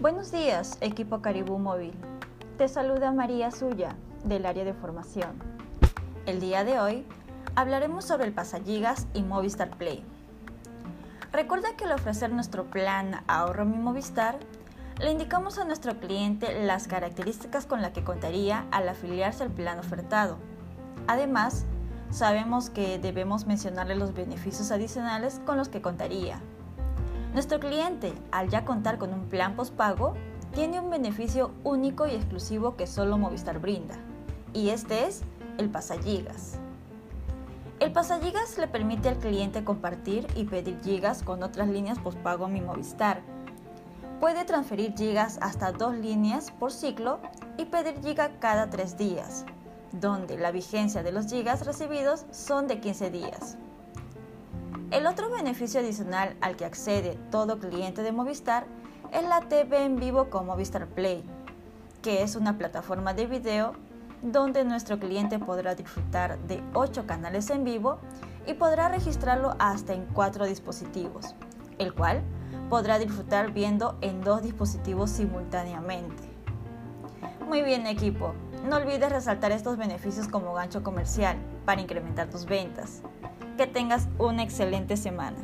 Buenos días, equipo Caribú Móvil. Te saluda María Suya, del área de formación. El día de hoy hablaremos sobre el Pasagigas y Movistar Play. Recuerda que al ofrecer nuestro plan Ahorro Mi Movistar, le indicamos a nuestro cliente las características con las que contaría al afiliarse al plan ofertado. Además, sabemos que debemos mencionarle los beneficios adicionales con los que contaría. Nuestro cliente, al ya contar con un plan postpago, tiene un beneficio único y exclusivo que solo Movistar brinda, y este es el pasagigas. El pasagigas le permite al cliente compartir y pedir gigas con otras líneas postpago Mi Movistar. Puede transferir gigas hasta dos líneas por ciclo y pedir giga cada tres días, donde la vigencia de los gigas recibidos son de 15 días. El otro beneficio adicional al que accede todo cliente de Movistar es la TV en vivo con Movistar Play, que es una plataforma de video donde nuestro cliente podrá disfrutar de 8 canales en vivo y podrá registrarlo hasta en 4 dispositivos, el cual podrá disfrutar viendo en dos dispositivos simultáneamente. Muy bien equipo, no olvides resaltar estos beneficios como gancho comercial para incrementar tus ventas. Que tengas una excelente semana.